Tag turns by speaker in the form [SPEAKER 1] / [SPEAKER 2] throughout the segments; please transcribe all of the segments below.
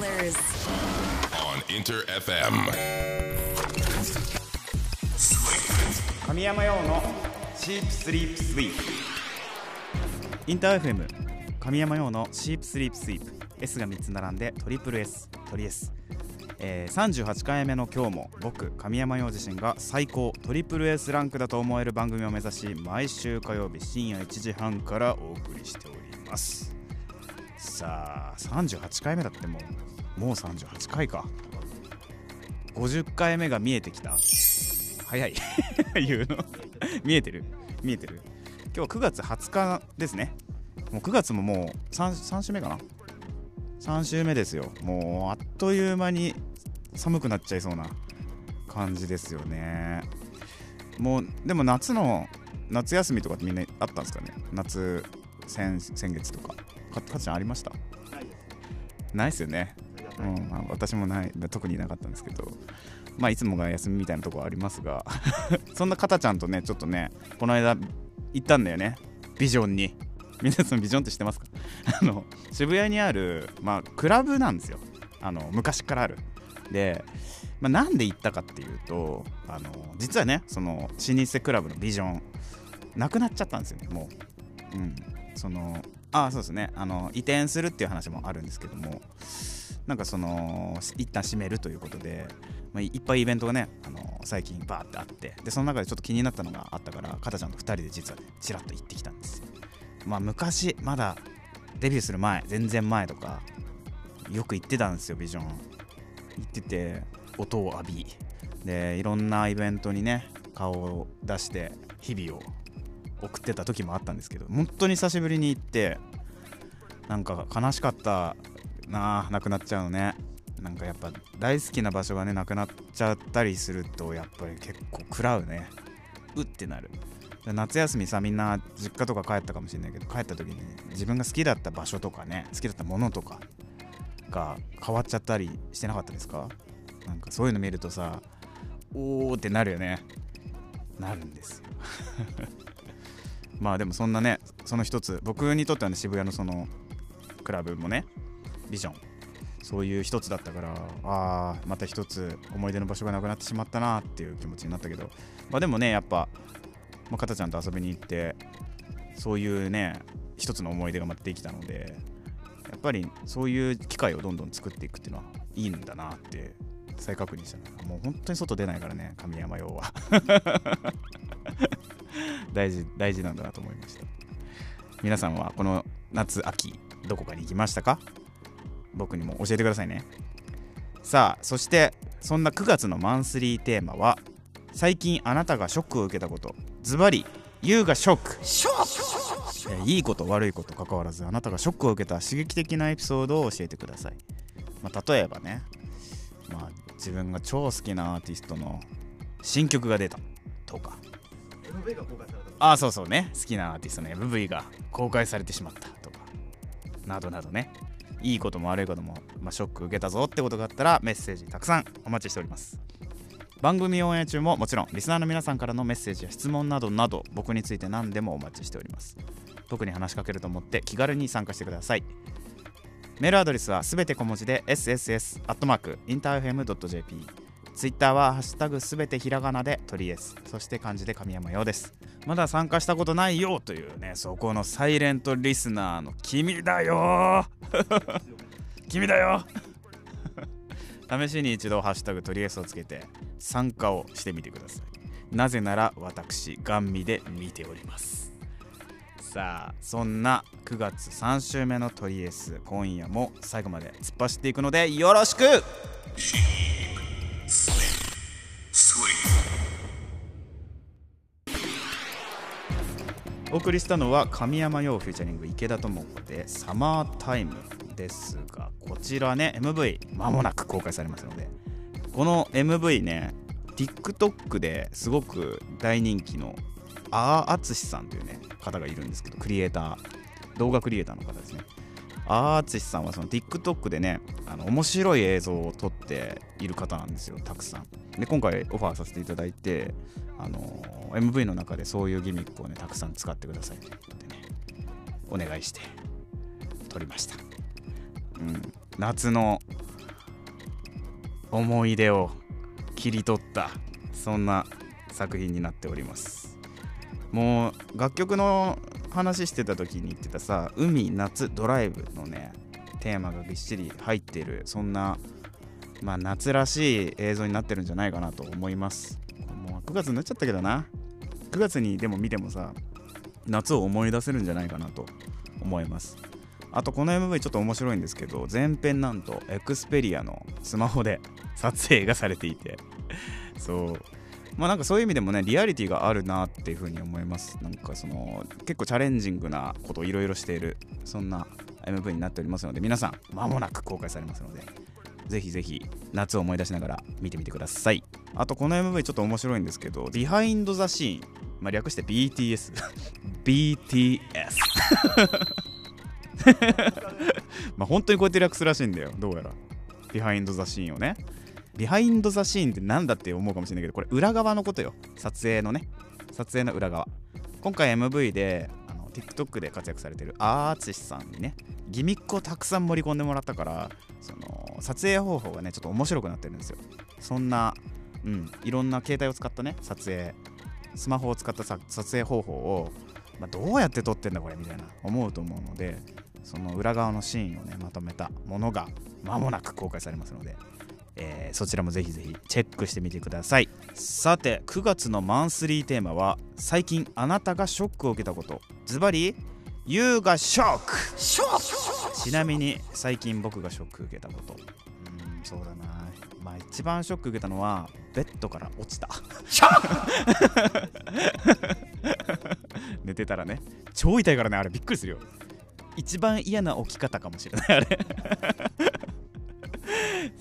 [SPEAKER 1] killers.
[SPEAKER 2] on Inter FM.
[SPEAKER 3] 神山用のシープスリープスイープインター FM 神山用のシープスリープスイープ S が3つ並んでトリプル S トリ S、えー、38回目の今日も僕神山用自身が最高トリプル S ランクだと思える番組を目指し毎週火曜日深夜1時半からお送りしておりますさあ38回目だってもう。もう38回か。50回目が見えてきた。早い。言うの。見えてる。見えてる。今日は9月20日ですね。もう9月ももう 3, 3週目かな。3週目ですよ。もうあっという間に寒くなっちゃいそうな感じですよね。もうでも夏の夏休みとかってみんなあったんですかね。夏先先月とか。かかっちゃんありました？ないっすよね。うんまあ、私もない。特になかったんですけど。まあいつもが休みみたいなところありますが。そんなかたちゃんとねちょっとねこの間行ったんだよね。ビジョンに。皆さんビジョンって知ってますか？あの渋谷にあるまあクラブなんですよ。あの昔からある。で、まあ、なんで行ったかっていうとあの実はねその老舗クラブのビジョンなくなっちゃったんですよねもう。うん。そのあそうですね。あの移転するっていう話もあるんですけどもなんかその一旦閉めるということで、まあ、いっぱいイベントがねあの最近バーってあってでその中でちょっと気になったのがあったからかたちゃんと2人で実はねちらっと行ってきたんです。まあ昔まだデビューする前全然前とかよく行ってたんですよビジョン。行ってて音を浴びでいろんなイベントにね顔を出して日々を送ってた時もあったんですけど本当に久しぶりに行ってなんか悲しかったなあなくなっちゃうのね。なんかやっぱ大好きな場所がねなくなっちゃったりするとやっぱり結構食らうね。うってなる。夏休みさみんな実家とか帰ったかもしれないけど帰った時に自分が好きだった場所とかね好きだったものとかが変わっちゃったりしてなかったですか？なんかそういうの見るとさおーってなるよね。なるんですよ。まあでもそんなねその一つ僕にとってはね渋谷のそのクラブもねビジョンそういう一つだったからああまた一つ思い出の場所がなくなってしまったなっていう気持ちになったけどまあでもねやっぱ、まあ、かたちゃんと遊びに行ってそういうね一つの思い出がまたできたのでやっぱりそういう機会をどんどん作っていくっていうのはいいんだなって再確認したもう本当に外出ないからね神山用は。大事大事なんだなと思いました。皆さんはこの夏秋どこかに行きましたか？僕にも教えてくださいね。さあそしてそんな9月のマンスリーテーマは最近あなたがショックを受けたこと。ズバリ You がショック。ショック、えーいいこと悪いこと関わらずあなたがショックを受けた刺激的なエピソードを教えてください、まあ、例えばね、まあ、自分が超好きなアーティストの新曲が出たとか
[SPEAKER 4] MV が公開された
[SPEAKER 3] ああそうそうね。好きなアーティストの MV が公開されてしまったとか。などなどね。いいことも悪いことも、まあ、ショック受けたぞってことがあったらメッセージたくさんお待ちしております。番組オンエア中ももちろんリスナーの皆さんからのメッセージや質問などなど僕について何でもお待ちしております。僕に話しかけると思って気軽に参加してください。メールアドレスはすべて小文字で sss.interfm.jp ツイッターはハッシュタグすべてひらがなでトリエスそして漢字で神山ようです。まだ参加したことないよというねそこのサイレントリスナーの君だよ。君だよ。試しに一度ハッシュタグトリエスをつけて参加をしてみてください。なぜなら私ガン見で見ております。さあそんな9月3週目のトリエス今夜も最後まで突っ走っていくのでよろしく!お送りしたのは神山陽フューチャリング池田智子でサマータイムですがこちらね MV 間もなく公開されますのでこの MV ね TikTok ですごく大人気のあーあつしさんというね方がいるんですけどクリエイター動画クリエイターの方ですね。あーつしさんはその TikTok でねあの面白い映像を撮っている方なんですよたくさん。で今回オファーさせていただいてあの MV の中でそういうギミックをねたくさん使ってくださいということでねお願いして撮りました。うん。夏の思い出を切り取ったそんな作品になっております。もう楽曲の話してた時に言ってたさ海夏ドライブのねテーマがびっしり入ってるそんなまあ夏らしい映像になってるんじゃないかなと思います。もう9月になっちゃったけどな。9月にでも見てもさ夏を思い出せるんじゃないかなと思います。あとこの MV ちょっと面白いんですけど前編なんとエクスペリアのスマホで撮影がされていて。そう。まあなんかそういう意味でもねリアリティがあるなっていうふうに思います。なんかその結構チャレンジングなことをいろいろしているそんな MV になっておりますので皆さん間もなく公開されますのでぜひぜひ夏を思い出しながら見てみてください。あとこの MV ちょっと面白いんですけどビハインド・ザ・シーン、まあ、略して BTS BTS まあ本当にこうやって略すらしいんだよどうやら。ビハインド・ザ・シーンをね。ビハインド・ザ・シーンって何だって思うかもしれないけどこれ裏側のことよ。撮影のね。撮影の裏側。今回 MV であの TikTok で活躍されてるアーツシさんにねギミックをたくさん盛り込んでもらったからその撮影方法がねちょっと面白くなってるんですよ。そんなうんいろんな携帯を使ったね撮影。スマホを使った撮影方法を、まあ、どうやって撮ってんだこれみたいな思うと思うのでその裏側のシーンをねまとめたものが間もなく公開されますので、えー、そちらもぜひぜひチェックしてみてください。さて9月のマンスリーテーマは最近あなたがショックを受けたこと。ズバリ You がショック。ちなみに最近僕がショック受けたこと。うんそうだな。まあ一番ショック受けたのはベッドから落ちた。寝てたらね。超痛いからねあれ。びっくりするよ。一番嫌な起き方かもしれないあれ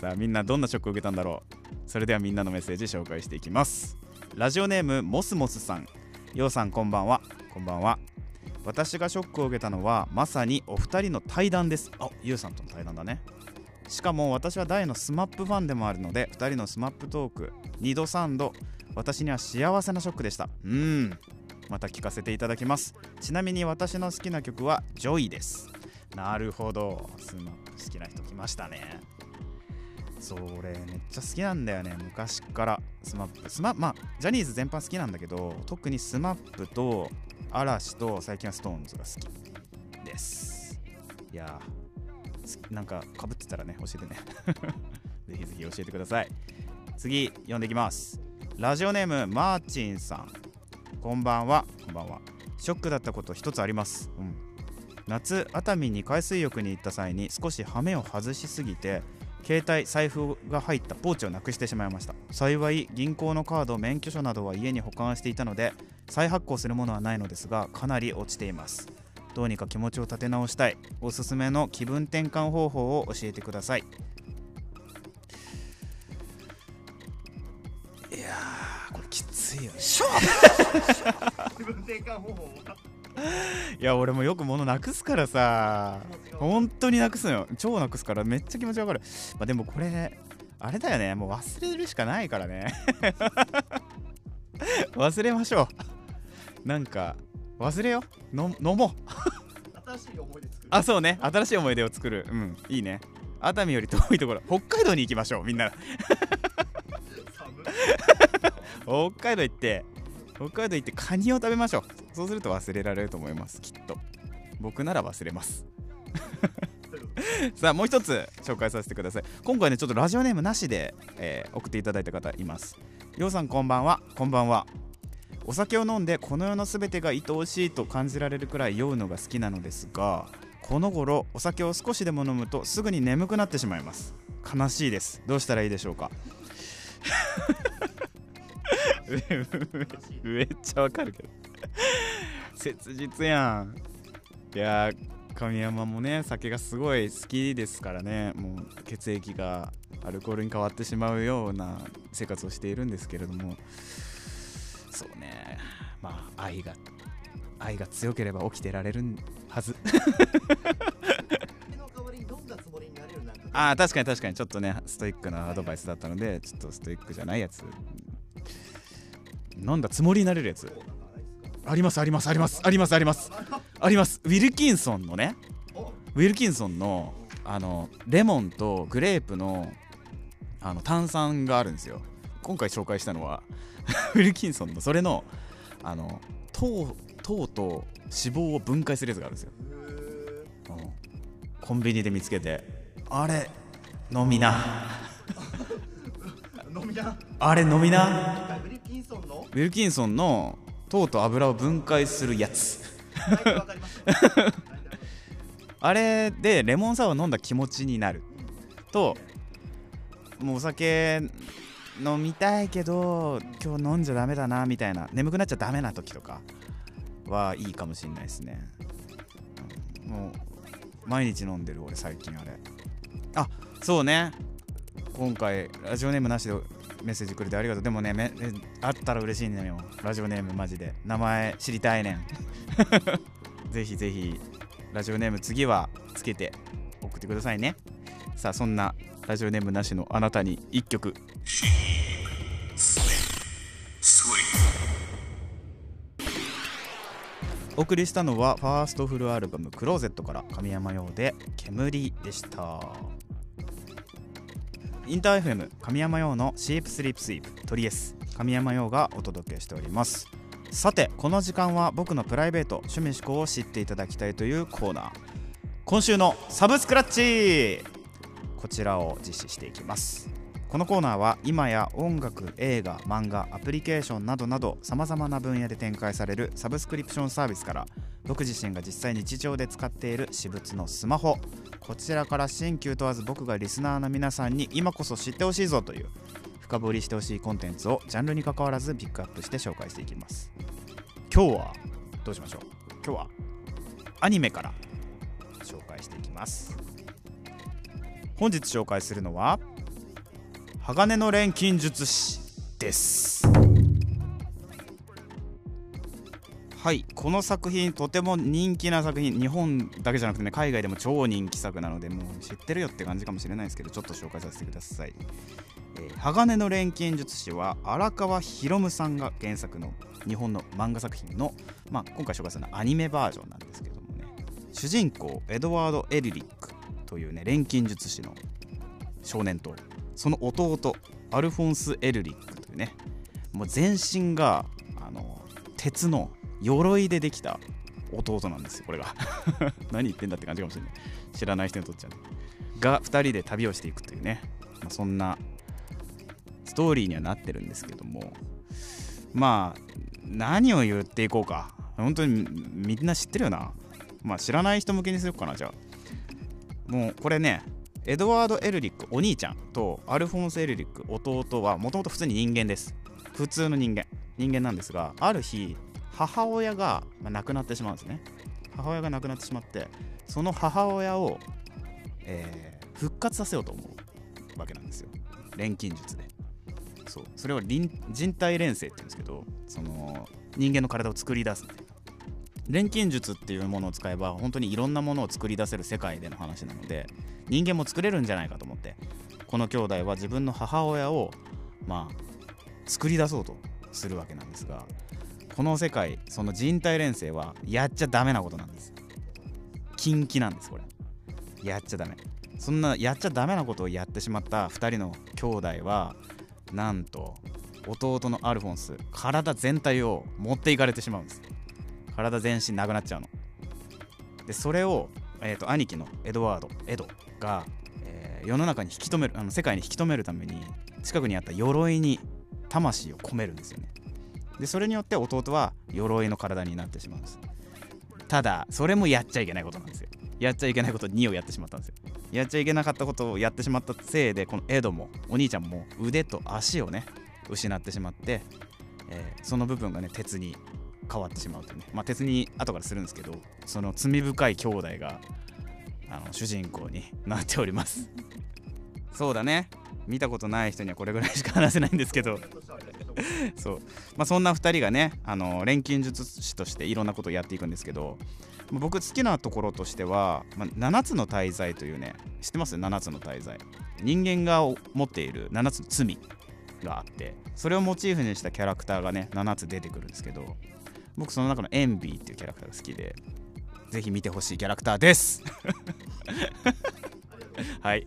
[SPEAKER 3] さあみんなどんなショックを受けたんだろう？それではみんなのメッセージ紹介していきます。ラジオネームモスモスさん。ようさんこんばんは。こんばんは。私がショックを受けたのはまさにお二人の対談です。あゆうさんとの対談だね。しかも私は大の SMAP ファンでもあるので2人の SMAP トーク2度3度私には幸せなショックでした。うん。また聞かせていただきます。ちなみに私の好きな曲は「Joy です。なるほど。SMAP 好きな人来ましたね。それめっちゃ好きなんだよね。昔から。SMAP スマまあジャニーズ全般好きなんだけど特に SMAP と嵐と最近は SixTONES が好きです。いやなんかかぶってたらね教えてね。ぜひぜひ教えてください。次読んでいきます。ラジオネームマーチンさん。こんばんは。こんばんは。ショックだったこと一つあります、うん、夏熱海に海水浴に行った際に少し羽目を外しすぎて携帯財布が入ったポーチをなくしてしまいました。幸い銀行のカード免許証などは家に保管していたので再発行するものはないのですがかなり落ちています。どうにか気持ちを立て直したい。おすすめの気分転換方法を教えてください。いやこれきついよね。
[SPEAKER 4] 気分転換方法
[SPEAKER 3] いや俺もよく物なくすからさ。本当になくすのよ。超なくすからめっちゃ気持ちわかる、まあ、でもこれあれだよね。もう忘れるしかないからね。忘れましょう。なんか忘れよの飲もう。
[SPEAKER 4] 新しい思い出作る。
[SPEAKER 3] あそうね。新しい思い出を作る。うんいいね。熱海より遠いところ。北海道に行きましょうみんな。
[SPEAKER 4] 寒
[SPEAKER 3] 北海道行って北海道行ってカニを食べましょうそうすると忘れられると思いますきっと。僕なら忘れます。さあもう一つ紹介させてください。今回ねちょっとラジオネームなしで、えー送っていただいた方います。ようさんこんばんは。こんばんは。お酒を飲んでこの世の全てが愛おしいと感じられるくらい酔うのが好きなのですがこの頃お酒を少しでも飲むとすぐに眠くなってしまいます。悲しいです。どうしたらいいでしょうか？めっちゃわかるけど。切実やん。いやー神山もね酒がすごい好きですからね。もう血液がアルコールに変わってしまうような生活をしているんですけれども。そうね。まあ愛が愛が強ければ起きてられるはず。ああ確かに確かに。ちょっとねストイックなアドバイスだったのでちょっとストイックじゃないやつ飲んだつもりになれるやつ。ありますありますありますありますあります。あります。ウィルキンソンのね
[SPEAKER 4] お
[SPEAKER 3] ウィルキンソンのあのレモンとグレープのあの炭酸があるんですよ。今回紹介したのはウィルキンソンのそれのあの糖糖と脂肪を分解するやつがあるんですよ、うん。コンビニで見つけてあれ飲みな。
[SPEAKER 4] 飲みな。
[SPEAKER 3] あれ飲みな
[SPEAKER 4] ウィルキンソンの
[SPEAKER 3] 糖と油を分解するやつ。あれでレモンサワー飲んだ気持ちになる。ともうお酒飲みたいけど今日飲んじゃダメだなみたいな。眠くなっちゃダメな時とかはい。いかもしれないですね、うん。もう毎日飲んでる俺最近あれ。あそうね。今回ラジオネームなしでメッセージくれてありがとう。でもねめあったら嬉しいねよラジオネームマジで。名前知りたいねん。ぜひぜひラジオネーム次はつけて送ってくださいね。さあそんなラジオネームなしのあなたに1曲。お送りしたのはファーストフルアルバム「クローゼット」から神山用で「煙」でした。インター FM 神山用のシープスリープスイープトリエス神山用がお届けしております。さてこの時間は僕のプライベート趣味思考を知っていただきたいというコーナー。今週のサブスクラッチこちらを実施していきます。このコーナーは今や音楽映画漫画アプリケーションなどなどさまざまな分野で展開されるサブスクリプションサービスから僕自身が実際日常で使っている私物のスマホこちらから新旧問わず僕がリスナーの皆さんに今こそ知ってほしいぞという深掘りしてほしいコンテンツをジャンルに関わらずピックアップして紹介していきます。今日はどうしましょう？今日はアニメから。紹介していきます。本日紹介するのは鋼の錬金術師です。はい。この作品とても人気な作品。日本だけじゃなくてね海外でも超人気作なのでもう知ってるよって感じかもしれないですけどちょっと紹介させてください、えー鋼の錬金術師は荒川博夢さんが原作の日本の漫画作品の、まあ、今回紹介するのはアニメバージョンなんですけどもね。主人公エドワード・エリリックというね錬金術師の少年とその弟アルフォンス・エルリックというねもう全身があの鉄の鎧でできた弟なんですよこれが。何言ってんだって感じかもしれない。知らない人にとっちゃね。が2人で旅をしていくというね、まあ、そんなストーリーにはなってるんですけども。まあ何を言っていこうか。本当にみんな知ってるよな。まあ知らない人向けにするかなじゃあ。もうこれねエドワード・エルリックお兄ちゃんとアルフォンス・エルリック弟はもともと普通に人間です。普通の人間。人間なんですがある日母親が、まあ亡くなってしまうんですね。母親が亡くなってしまってその母親を、えー復活させようと思うわけなんですよ。錬金術で。そう。それを人体錬成って言うんですけどその人間の体を作り出す錬金術っていうものを使えば本当にいろんなものを作り出せる世界での話なので人間も作れるんじゃないかと思ってこの兄弟は自分の母親をまあ作り出そうとするわけなんですがこの世界その人体錬成はやっちゃダメなことなんです禁忌なんですこれ。やっちゃダメ。そんなやっちゃダメなことをやってしまった2人の兄弟はなんと弟のアルフォンス体全体を持っていかれてしまうんです。体全身なくなっちゃうの。でそれを、えー、と兄貴のエドワードエドが、えー世の中に引き止めるあの世界に引き止めるために近くにあった鎧に魂を込めるんですよね。でそれによって弟は鎧の体になってしまうんです。ただそれもやっちゃいけないことなんですよ。やっちゃいけないこと2をやってしまったんですよ。やっちゃいけなかったことをやってしまったせいでこのエドもお兄ちゃんも腕と足をね失ってしまって、えーその部分がね鉄に変わってしまうというね。まあ鉄に後からするんですけどその罪深い兄弟があの主人公になっております。そうだね。見たことない人にはこれぐらいしか話せないんですけど。そう、まあ、そんな2人がねあの錬金術師としていろんなことをやっていくんですけどまあ僕好きなところとしては、まあ、7つの大罪というね知ってます？7つの大罪。人間が持っている7つの罪があってそれをモチーフにしたキャラクターがね7つ出てくるんですけど僕その中のエンビーっていうキャラクターが好きでぜひ見てほしいキャラクターです！はい。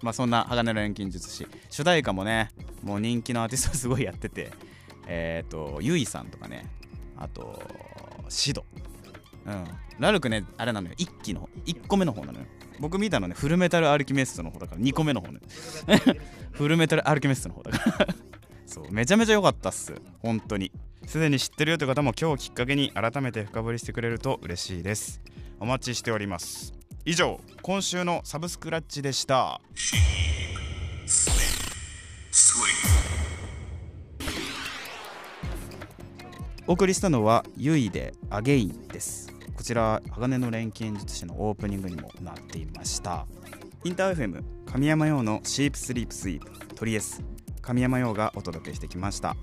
[SPEAKER 3] まあそんな鋼の錬金術師。主題歌もねもう人気のアーティストすごいやってて えっ、とゆいさんとかねあとシド。うん。ラルクねあれなのよ。1期の1個目の方なのよ。僕見たのねフルメタルアルキメストの方だから2個目の方ね。フルメタルアルキメストの方だから。そうめちゃめちゃ良かったっす。本当に。すでに知ってるよという方も今日きっかけに改めて深掘りしてくれると嬉しいです。お待ちしております。以上今週のサブスクラッチでした。お送りしたのはゆいでアゲインです。こちら鋼の錬金術師のオープニングにもなっていました。インター FM 神山用のシープスリープスイープトリエス。神山用がお届けしてきました。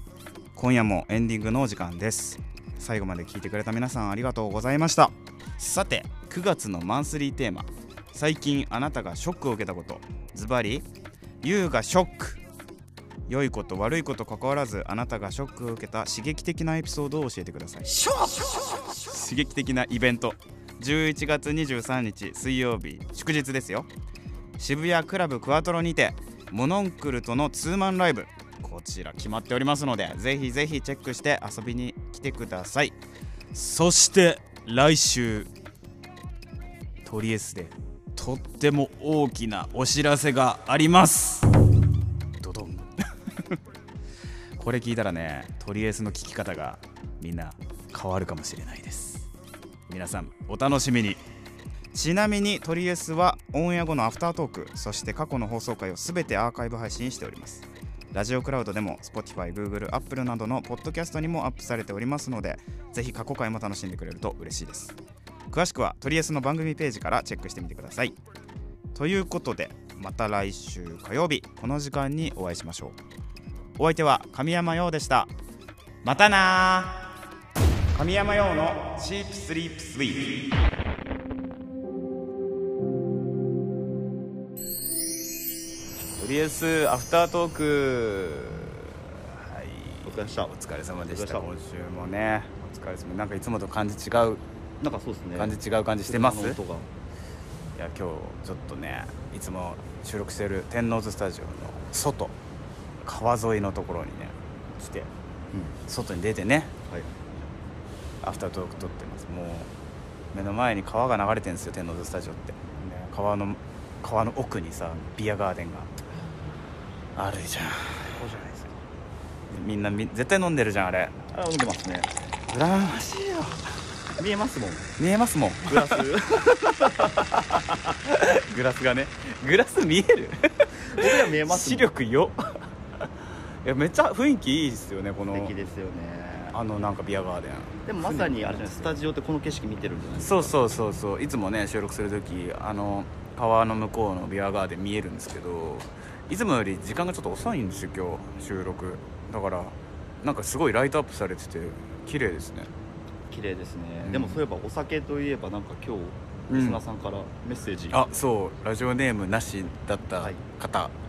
[SPEAKER 3] 今夜もエンディングのお時間です。最後まで聞いてくれた皆さんありがとうございました。さて9月のマンスリーテーマ。最近あなたがショックを受けたこと。ズバリ YOU がショック。良いこと悪いこと関わらずあなたがショックを受けた刺激的なエピソードを教えてください。刺激的なイベント。11月23日水曜日祝日ですよ。渋谷クラブクワトロにてモノンクルとのツーマンライブ。こちら決まっておりますのでぜひぜひチェックして遊びに来てください。そして来週トリエスでとっても大きなお知らせがあります。これ聞いたらねトリエスの聞き方がみんな変わるかもしれないです。皆さんお楽しみに。ちなみにトリエスはオンエア後のアフタートークそして過去の放送回を全てアーカイブ配信しております。ラジオクラウドでも Spotify、Google、Apple などのポッドキャストにもアップされておりますのでぜひ過去回も楽しんでくれると嬉しいです。詳しくはトリエスの番組ページからチェックしてみてください。ということでまた来週火曜日この時間にお会いしましょう。お相手は神山陽でした。またな神山陽のチープスリープスイーとりあえずアフタートーク。はい。
[SPEAKER 1] お疲れ様でした。
[SPEAKER 3] お疲れ様でした。今週もねお疲れ様。なんかいつもと感じ違う。
[SPEAKER 1] なんかそうですね。
[SPEAKER 3] 感じ違う感じしてます？いや今日ちょっとねいつも収録してる天王洲スタジオの外川沿いのところにね来て、外に出てね
[SPEAKER 1] はい。
[SPEAKER 3] アフタートーク撮ってます。もう目の前に川が流れてるんですよ天王洲スタジオって、ね、川の川の奥にさビアガーデンがあるじゃん。
[SPEAKER 1] こうじゃないですか。
[SPEAKER 3] みんなみ絶対飲んでるじゃんあれ。
[SPEAKER 1] あ飲んでますね。
[SPEAKER 3] 羨ましいよ。
[SPEAKER 1] 見えますもん。
[SPEAKER 3] 見えますもん。
[SPEAKER 1] グラス。
[SPEAKER 3] グラスがね。グラス見える。
[SPEAKER 1] 僕には見えます
[SPEAKER 3] 視力よいやめっちゃ雰囲気いいですよねこの
[SPEAKER 1] 素敵ですよね。
[SPEAKER 3] あのなんかビアガーデン。
[SPEAKER 1] でもまさにあれじゃないスタジオってこの景色見てるんじゃないですか。
[SPEAKER 3] そうそうそうそう。いつもね収録する時あの川の向こうのビアガーデン見えるんですけどいつもより時間がちょっと遅いんですよ今日収録。だからなんかすごいライトアップされてて綺麗ですね。
[SPEAKER 1] 綺麗ですね、
[SPEAKER 3] うん。
[SPEAKER 1] でもそういえばお酒といえばなんか今日
[SPEAKER 3] うん。
[SPEAKER 1] リスナーさんからメッセージ、
[SPEAKER 3] あそう。ラジオネームなしだった
[SPEAKER 1] はい
[SPEAKER 3] 方。
[SPEAKER 1] はい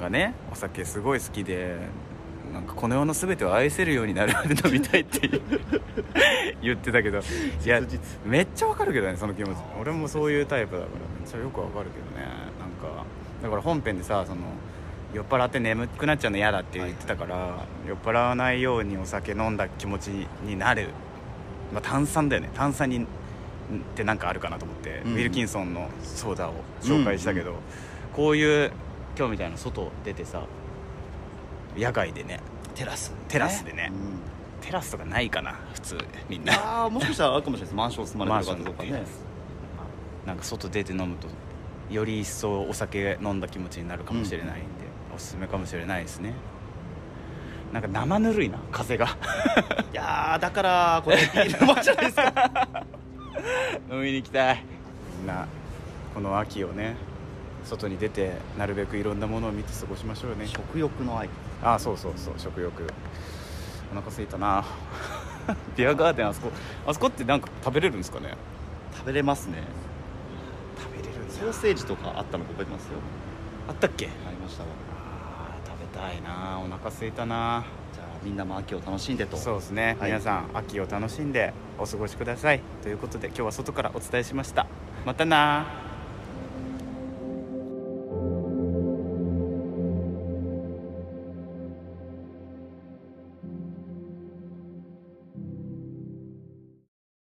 [SPEAKER 3] がねお酒すごい好きでなんかこの世の全てを愛せるようになるまで飲みたいって 言ってたけどいや
[SPEAKER 1] 実。
[SPEAKER 3] めっちゃわかるけどねその気持ち。俺もそういうタイプだからめっちゃよくわかるけどねなんかだから本編でさその酔っ払って眠くなっちゃうの嫌だって言ってたから、酔っ払わないようにお酒飲んだ気持ちになる、まあ、炭酸だよね。炭酸にってなんかあるかなと思って、
[SPEAKER 1] うん。
[SPEAKER 3] ウィルキンソンのソーダを紹介したけど、こういう今日みたいな外出てさ野外でね
[SPEAKER 1] テラス
[SPEAKER 3] テラスでね。
[SPEAKER 1] うん。
[SPEAKER 3] テラスとかないかな普通みんな。
[SPEAKER 1] ああもしかしたらあるかもしれないです。マンション住まれてる方とかね。
[SPEAKER 3] なんか外出て飲むとより一層お酒飲んだ気持ちになるかもしれないんで、おすすめかもしれないですね。なんか生ぬるいな風が。
[SPEAKER 1] いやーだからこれビールマンじゃないですか。
[SPEAKER 3] 飲みに行きたい。みんなこの秋をね外に出てなるべくいろんなものを見て過ごしましょうね。
[SPEAKER 1] 食欲の愛。
[SPEAKER 3] ああそうそうそう食欲。お腹空いたな。ビアガーデンあそこあそこってなんか食べれるんですかね？
[SPEAKER 1] 食べれますね。
[SPEAKER 3] 食べれるん
[SPEAKER 1] ソーセージとかあったの覚えてますよ。
[SPEAKER 3] あったっけ？
[SPEAKER 1] ありましたわ。
[SPEAKER 3] あー食べたいな。お腹空いたな。
[SPEAKER 1] じゃあみんなも秋を楽しんでと。
[SPEAKER 3] そうですね、
[SPEAKER 1] はい。
[SPEAKER 3] 皆さん秋を楽しんでお過ごしください。ということで今日は外からお伝えしました。またな